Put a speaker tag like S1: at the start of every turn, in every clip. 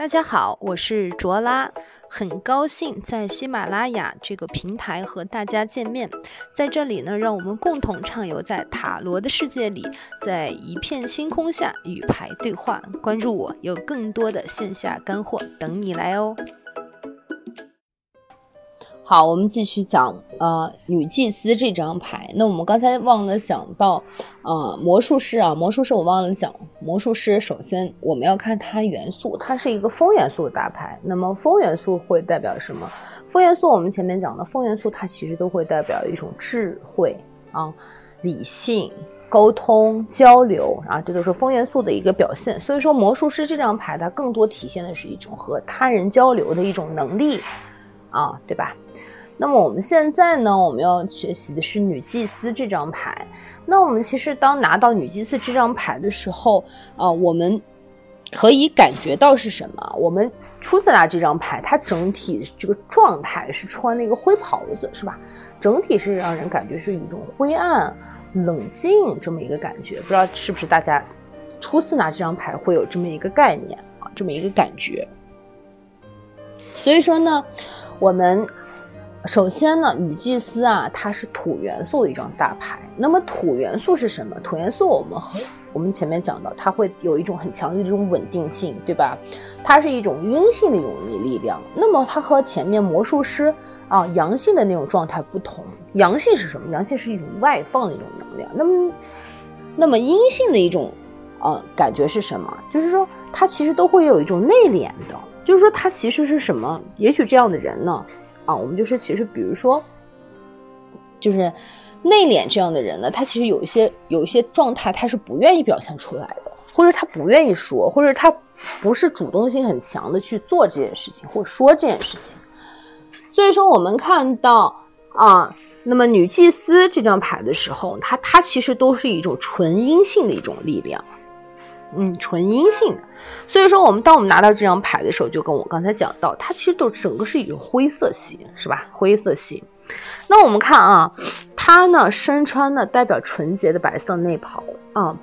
S1: 大家好，我是卓拉，很高兴在喜马拉雅这个平台和大家见面。在这里呢，让我们共同畅游在塔罗的世界里，在一片星空下与牌对话。关注我，有更多的线下干货等你来哦。好，我们继续讲呃女祭司这张牌。那我们刚才忘了讲到呃魔术师啊，魔术师我忘了讲。魔术师首先我们要看它元素，它是一个风元素的大牌。那么风元素会代表什么？风元素我们前面讲的风元素，它其实都会代表一种智慧啊、理性、沟通、交流啊，这都是风元素的一个表现。所以说魔术师这张牌，它更多体现的是一种和他人交流的一种能力。啊，对吧？那么我们现在呢，我们要学习的是女祭司这张牌。那我们其实当拿到女祭司这张牌的时候，啊，我们可以感觉到是什么？我们初次拿这张牌，它整体这个状态是穿了一个灰袍子，是吧？整体是让人感觉是一种灰暗、冷静这么一个感觉。不知道是不是大家初次拿这张牌会有这么一个概念啊，这么一个感觉。所以说呢。我们首先呢，女祭司啊，它是土元素的一张大牌。那么土元素是什么？土元素我们和我们前面讲到，它会有一种很强的这种稳定性，对吧？它是一种阴性的一种力量。那么它和前面魔术师啊阳性的那种状态不同。阳性是什么？阳性是一种外放的一种能量。那么，那么阴性的一种啊感觉是什么？就是说它其实都会有一种内敛的。就是说，他其实是什么？也许这样的人呢，啊，我们就是其实，比如说，就是内敛这样的人呢，他其实有一些有一些状态，他是不愿意表现出来的，或者他不愿意说，或者他不是主动性很强的去做这件事情，或者说这件事情。所以说，我们看到啊，那么女祭司这张牌的时候，它它其实都是一种纯阴性的一种力量。嗯，纯阴性的，所以说我们当我们拿到这张牌的时候，就跟我刚才讲到，它其实都整个是一种灰色系，是吧？灰色系。那我们看啊，它呢身穿的代表纯洁的白色内袍啊，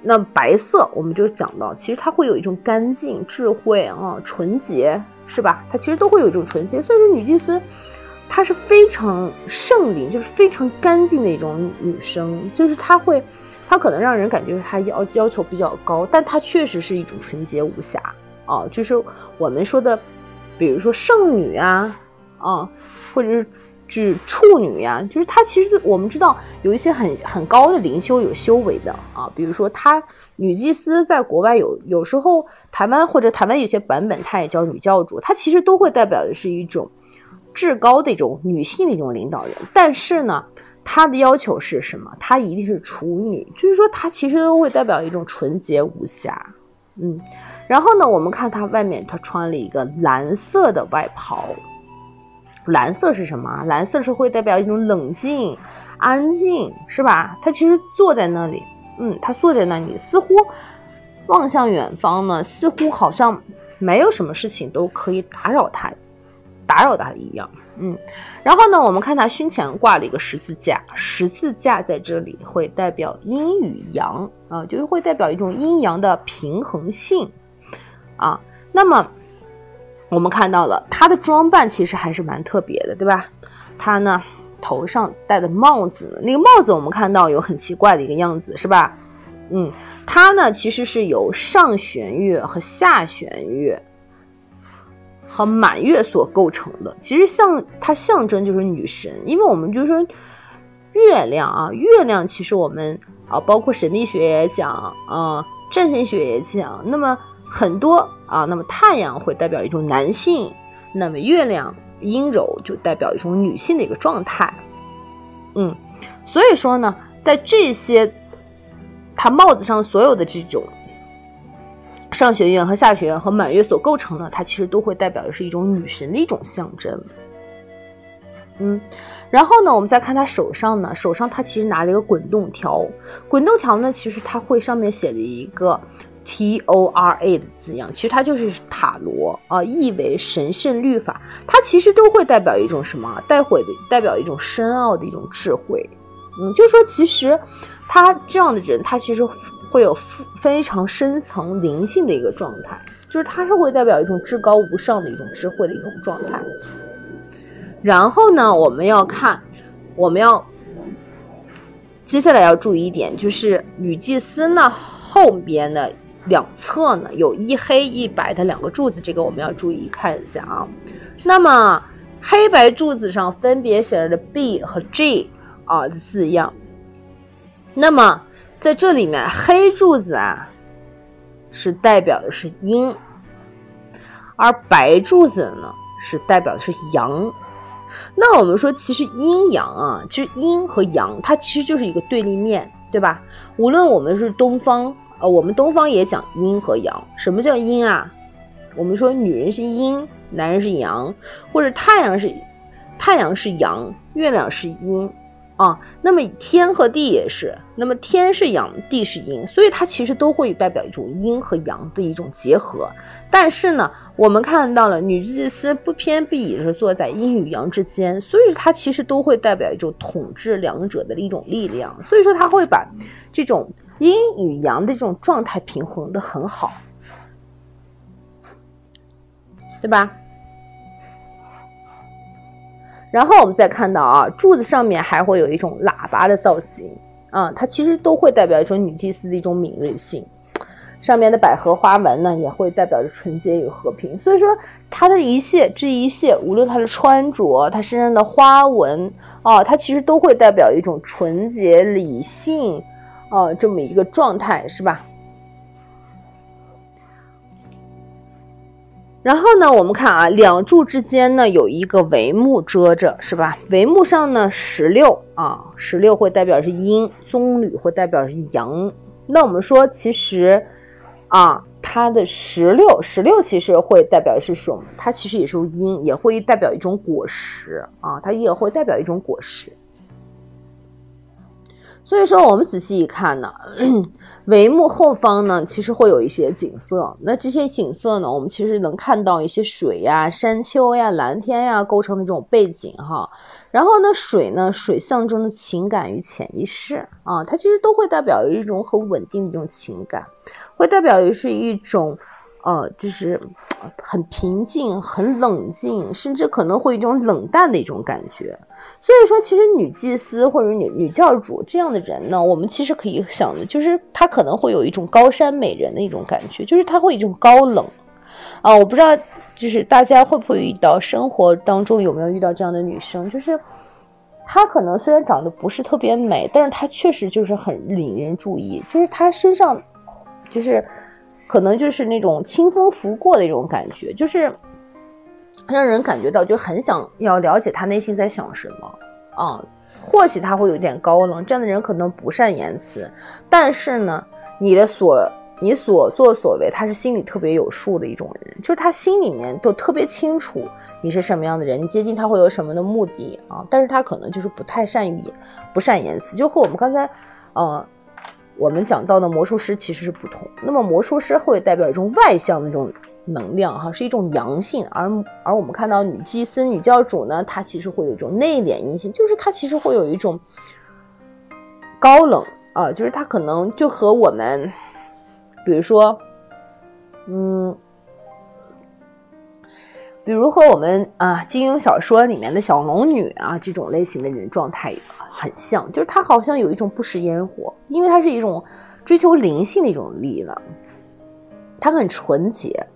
S1: 那白色我们就讲到，其实它会有一种干净、智慧啊、纯洁，是吧？它其实都会有一种纯洁。所以说女祭司，她是非常圣灵，就是非常干净的一种女生，就是她会。她可能让人感觉她要要求比较高，但她确实是一种纯洁无瑕啊，就是我们说的，比如说圣女啊，啊，或者是是处女呀，就是她其实我们知道有一些很很高的灵修有修为的啊，比如说她女祭司在国外有有时候台湾或者台湾有些版本她也叫女教主，她其实都会代表的是一种至高的一种女性的一种领导人，但是呢。她的要求是什么？她一定是处女，就是说她其实都会代表一种纯洁无瑕，嗯。然后呢，我们看她外面，她穿了一个蓝色的外袍。蓝色是什么？蓝色是会代表一种冷静、安静，是吧？她其实坐在那里，嗯，她坐在那里，似乎望向远方呢，似乎好像没有什么事情都可以打扰她，打扰她一样。嗯，然后呢，我们看他胸前挂了一个十字架，十字架在这里会代表阴与阳啊，就是会代表一种阴阳的平衡性啊。那么我们看到了他的装扮其实还是蛮特别的，对吧？他呢头上戴的帽子，那个帽子我们看到有很奇怪的一个样子，是吧？嗯，他呢其实是由上弦月和下弦月。和满月所构成的，其实象它象征就是女神，因为我们就说月亮啊，月亮其实我们啊，包括神秘学也讲啊，占星学也讲，那么很多啊，那么太阳会代表一种男性，那么月亮阴柔就代表一种女性的一个状态，嗯，所以说呢，在这些它帽子上所有的这种。上学院和下学院和满月所构成的，它其实都会代表的是一种女神的一种象征。嗯，然后呢，我们再看他手上呢，手上他其实拿了一个滚动条，滚动条呢，其实它会上面写着一个 T O R A 的字样，其实它就是塔罗啊，意为神圣律法，它其实都会代表一种什么？代会的代表一种深奥的一种智慧。嗯，就说其实他这样的人，他其实。会有非常深层灵性的一个状态，就是它是会代表一种至高无上的一种智慧的一种状态。然后呢，我们要看，我们要接下来要注意一点，就是女祭司呢后边的两侧呢有一黑一白的两个柱子，这个我们要注意看一下啊。那么黑白柱子上分别写着 B 和 G 啊的字样。那么在这里面，黑柱子啊是代表的是阴，而白柱子呢是代表的是阳。那我们说，其实阴阳啊，其实阴和阳它其实就是一个对立面，对吧？无论我们是东方，呃，我们东方也讲阴和阳。什么叫阴啊？我们说女人是阴，男人是阳，或者太阳是太阳是阳，月亮是阴。啊，那么天和地也是，那么天是阳，地是阴，所以它其实都会代表一种阴和阳的一种结合。但是呢，我们看到了女祭司不偏不倚是坐在阴与阳之间，所以它其实都会代表一种统治两者的一种力量。所以说，它会把这种阴与阳的这种状态平衡的很好，对吧？然后我们再看到啊，柱子上面还会有一种喇叭的造型啊，它其实都会代表一种女祭司的一种敏锐性。上面的百合花纹呢，也会代表着纯洁与和平。所以说，它的一切这一切，无论它的穿着，它身上的花纹啊，它其实都会代表一种纯洁、理性啊这么一个状态，是吧？然后呢，我们看啊，两柱之间呢有一个帷幕遮着，是吧？帷幕上呢石榴啊，石榴会代表是阴，棕榈会代表是阳。那我们说，其实啊，它的石榴，石榴其实会代表是什么？它其实也是阴，也会代表一种果实啊，它也会代表一种果实。所以说，我们仔细一看呢，帷幕后方呢，其实会有一些景色。那这些景色呢，我们其实能看到一些水呀、山丘呀、蓝天呀构成的这种背景哈。然后呢，水呢，水象征的情感与潜意识啊，它其实都会代表一种很稳定的这种情感，会代表于是一种。呃，就是很平静、很冷静，甚至可能会有一种冷淡的一种感觉。所以说，其实女祭司或者女女教主这样的人呢，我们其实可以想的，就是她可能会有一种高山美人的一种感觉，就是她会有一种高冷。啊，我不知道，就是大家会不会遇到生活当中有没有遇到这样的女生，就是她可能虽然长得不是特别美，但是她确实就是很引人注意，就是她身上就是。可能就是那种清风拂过的一种感觉，就是让人感觉到就很想要了解他内心在想什么啊。或许他会有点高冷，这样的人可能不善言辞，但是呢，你的所你所作所为，他是心里特别有数的一种人，就是他心里面都特别清楚你是什么样的人，你接近他会有什么的目的啊。但是他可能就是不太善于不善言辞，就和我们刚才呃。我们讲到的魔术师其实是不同，那么魔术师会代表一种外向的这种能量，哈，是一种阳性，而而我们看到女祭司、女教主呢，她其实会有一种内敛阴性，就是她其实会有一种高冷啊，就是她可能就和我们，比如说，嗯，比如和我们啊金庸小说里面的小龙女啊这种类型的人状态。很像，就是他好像有一种不食烟火，因为他是一种追求灵性的一种力量，他很纯洁，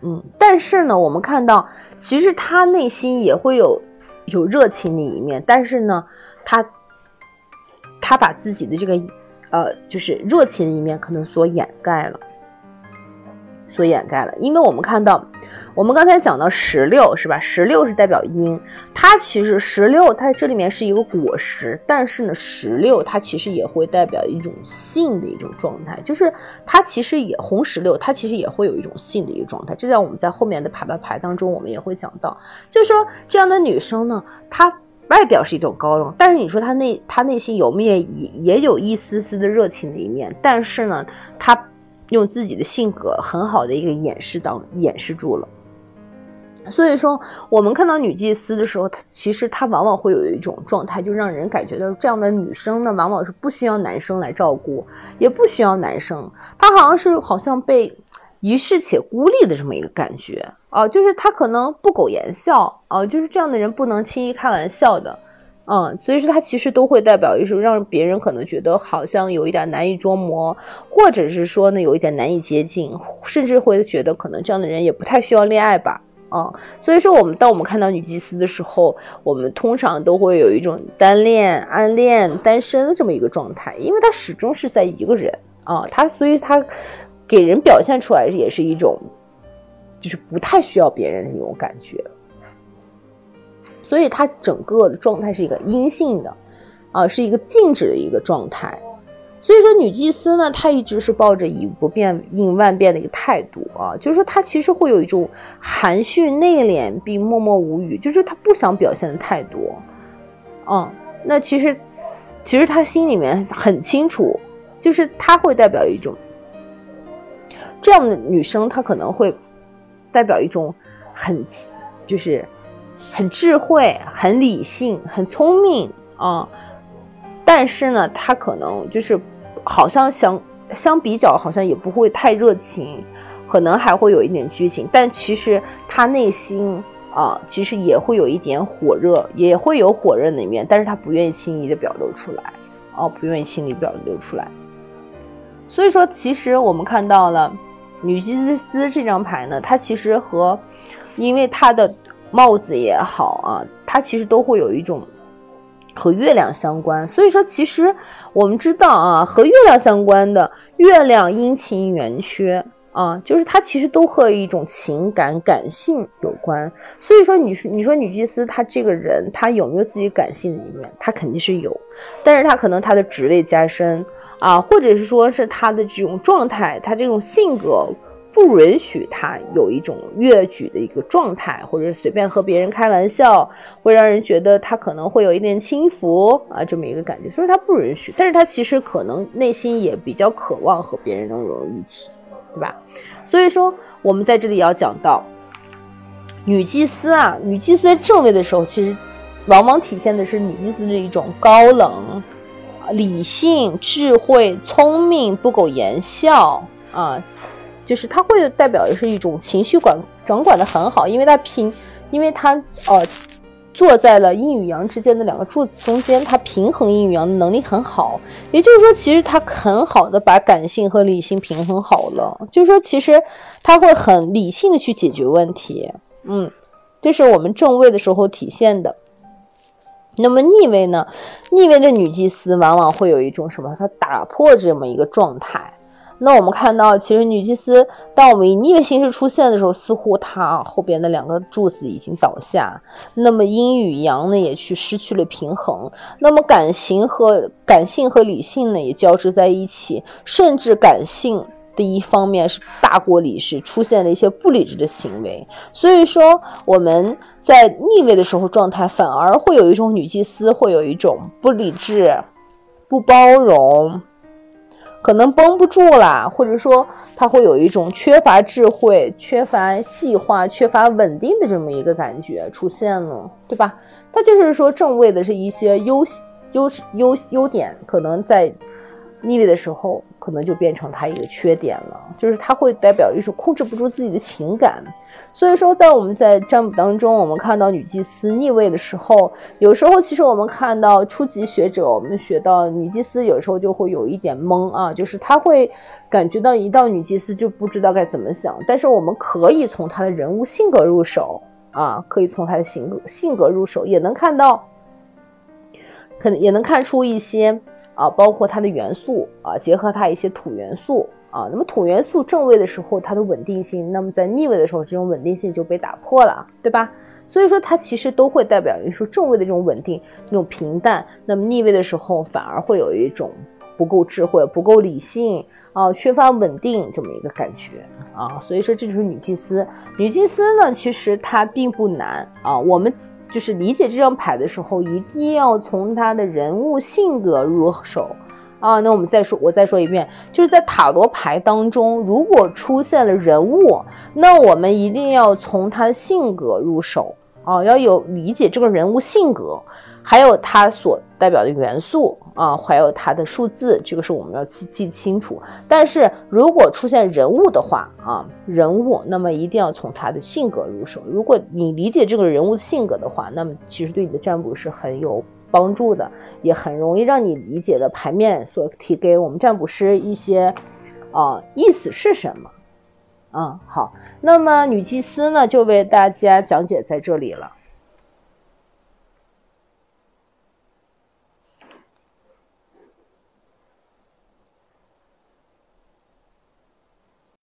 S1: 嗯，但是呢，我们看到其实他内心也会有有热情的一面，但是呢，他他把自己的这个呃，就是热情的一面可能所掩盖了。所掩盖了，因为我们看到，我们刚才讲到石榴是吧？石榴是代表阴，它其实石榴它这里面是一个果实，但是呢，石榴它其实也会代表一种性的一种状态，就是它其实也红石榴，它其实也会有一种性的一个状态。这在我们在后面的牌的牌当中，我们也会讲到，就是说这样的女生呢，她外表是一种高冷，但是你说她内她内心有没有也也有一丝丝的热情的一面，但是呢，她。用自己的性格很好的一个掩饰当掩饰住了，所以说，我们看到女祭司的时候，她其实她往往会有一种状态，就让人感觉到这样的女生呢，往往是不需要男生来照顾，也不需要男生，她好像是好像被遗世且孤立的这么一个感觉。啊，就是她可能不苟言笑啊，就是这样的人不能轻易开玩笑的，嗯，所以说她其实都会代表就是让别人可能觉得好像有一点难以捉摸，或者是说呢有一点难以接近，甚至会觉得可能这样的人也不太需要恋爱吧。啊，所以说我们当我们看到女祭司的时候，我们通常都会有一种单恋、暗恋、单身的这么一个状态，因为她始终是在一个人啊，她所以她给人表现出来也是一种，就是不太需要别人的这种感觉，所以她整个的状态是一个阴性的，啊，是一个静止的一个状态。所以说，女祭司呢，她一直是抱着以不变应万变的一个态度啊，就是说她其实会有一种含蓄内敛并默默无语，就是她不想表现的太多，啊，那其实其实她心里面很清楚，就是她会代表一种这样的女生，她可能会代表一种很就是很智慧、很理性、很聪明啊。但是呢，他可能就是好像相相比较，好像也不会太热情，可能还会有一点拘谨。但其实他内心啊，其实也会有一点火热，也会有火热的一面，但是他不愿意轻易的表露出来，哦，不愿意轻易表露出来。所以说，其实我们看到了女祭司这张牌呢，它其实和因为它的帽子也好啊，它其实都会有一种。和月亮相关，所以说其实我们知道啊，和月亮相关的月亮阴晴圆缺啊，就是它其实都和一种情感感性有关。所以说，你说你说女祭司她这个人，她有没有自己感性的一面？她肯定是有，但是她可能她的职位加深啊，或者是说是她的这种状态，她这种性格。不允许他有一种越矩的一个状态，或者随便和别人开玩笑，会让人觉得他可能会有一点轻浮啊，这么一个感觉，所以他不允许。但是他其实可能内心也比较渴望和别人能融入一起，对吧？所以说，我们在这里要讲到女祭司啊，女祭司在正位的时候，其实往往体现的是女祭司的一种高冷、理性、智慧、聪明、不苟言笑啊。就是他会代表的是一种情绪管掌管的很好，因为他平，因为他呃坐在了阴与阳之间的两个柱子中间，他平衡阴与阳的能力很好。也就是说，其实他很好的把感性和理性平衡好了。就是说，其实他会很理性的去解决问题。嗯，这是我们正位的时候体现的。那么逆位呢？逆位的女祭司往往会有一种什么？她打破这么一个状态。那我们看到，其实女祭司，当我们以逆位形式出现的时候，似乎它后边的两个柱子已经倒下，那么阴与阳呢也去失去了平衡，那么感情和感性和理性呢也交织在一起，甚至感性的一方面是大过理智，出现了一些不理智的行为。所以说我们在逆位的时候状态，反而会有一种女祭司会有一种不理智、不包容。可能绷不住啦，或者说他会有一种缺乏智慧、缺乏计划、缺乏稳定的这么一个感觉出现了，对吧？他就是说正位的是一些优优优优点，可能在逆位的时候，可能就变成他一个缺点了，就是他会代表一种控制不住自己的情感。所以说，在我们在占卜当中，我们看到女祭司逆位的时候，有时候其实我们看到初级学者，我们学到女祭司有时候就会有一点懵啊，就是他会感觉到一到女祭司就不知道该怎么想。但是我们可以从她的人物性格入手啊，可以从她的性格性格入手，也能看到，可能也能看出一些啊，包括它的元素啊，结合它一些土元素。啊，那么土元素正位的时候，它的稳定性；那么在逆位的时候，这种稳定性就被打破了，对吧？所以说它其实都会代表于说正位的这种稳定、那种平淡；那么逆位的时候，反而会有一种不够智慧、不够理性啊，缺乏稳定这么一个感觉啊。所以说这就是女祭司。女祭司呢，其实它并不难啊。我们就是理解这张牌的时候，一定要从她的人物性格入手。啊。那我们再说，我再说一遍，就是在塔罗牌当中，如果出现了人物，那我们一定要从他的性格入手啊，要有理解这个人物性格。还有他所代表的元素啊，还有他的数字，这个是我们要记记清楚。但是如果出现人物的话啊，人物，那么一定要从他的性格入手。如果你理解这个人物的性格的话，那么其实对你的占卜是很有帮助的，也很容易让你理解的牌面所提给我们占卜师一些啊意思是什么。啊，好，那么女祭司呢就为大家讲解在这里了。